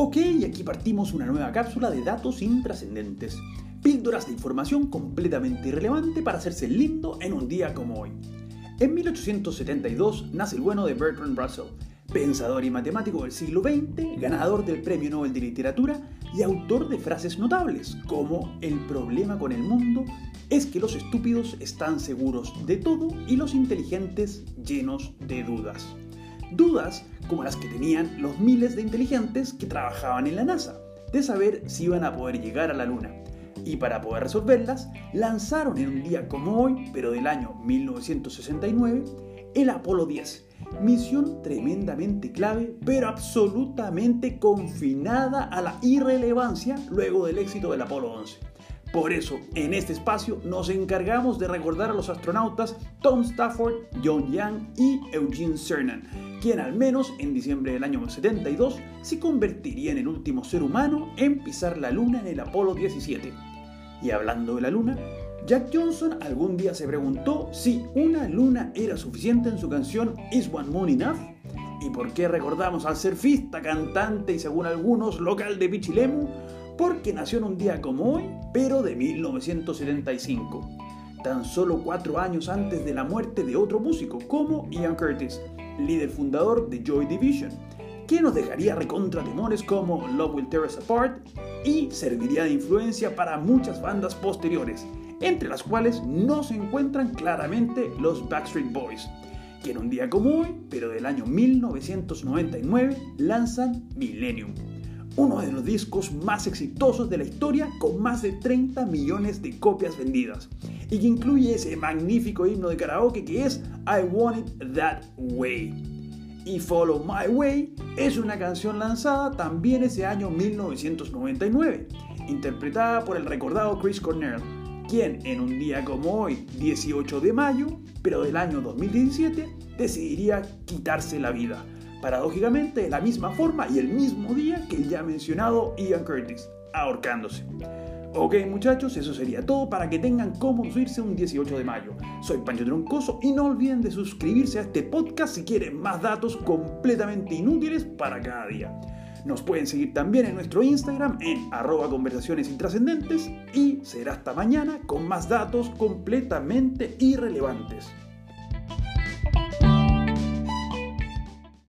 Ok, aquí partimos una nueva cápsula de datos intrascendentes. Píldoras de información completamente irrelevante para hacerse lindo en un día como hoy. En 1872 nace el bueno de Bertrand Russell, pensador y matemático del siglo XX, ganador del Premio Nobel de Literatura y autor de frases notables como El problema con el mundo es que los estúpidos están seguros de todo y los inteligentes llenos de dudas. Dudas como las que tenían los miles de inteligentes que trabajaban en la NASA, de saber si iban a poder llegar a la Luna. Y para poder resolverlas, lanzaron en un día como hoy, pero del año 1969, el Apolo 10, misión tremendamente clave, pero absolutamente confinada a la irrelevancia luego del éxito del Apolo 11. Por eso, en este espacio nos encargamos de recordar a los astronautas Tom Stafford, John Young y Eugene Cernan, quien al menos en diciembre del año 72 se convertiría en el último ser humano en pisar la Luna en el Apolo 17. Y hablando de la Luna, Jack Johnson algún día se preguntó si una luna era suficiente en su canción Is One Moon Enough? ¿Y por qué recordamos al surfista, cantante y según algunos local de Pichilemu? Porque nació en un día como hoy, pero de 1975, tan solo cuatro años antes de la muerte de otro músico como Ian Curtis, líder fundador de Joy Division, que nos dejaría recontra temores como Love Will Tear Us Apart y serviría de influencia para muchas bandas posteriores, entre las cuales no se encuentran claramente los Backstreet Boys, que en un día como hoy, pero del año 1999, lanzan Millennium uno de los discos más exitosos de la historia con más de 30 millones de copias vendidas y que incluye ese magnífico himno de karaoke que es I Want It That Way. Y Follow My Way es una canción lanzada también ese año 1999, interpretada por el recordado Chris Cornell, quien en un día como hoy, 18 de mayo, pero del año 2017, decidiría quitarse la vida paradójicamente de la misma forma y el mismo día que el ya mencionado Ian Curtis, ahorcándose. Ok muchachos, eso sería todo para que tengan cómo subirse un 18 de mayo. Soy Pancho Troncoso y no olviden de suscribirse a este podcast si quieren más datos completamente inútiles para cada día. Nos pueden seguir también en nuestro Instagram en arroba conversaciones intrascendentes y será hasta mañana con más datos completamente irrelevantes.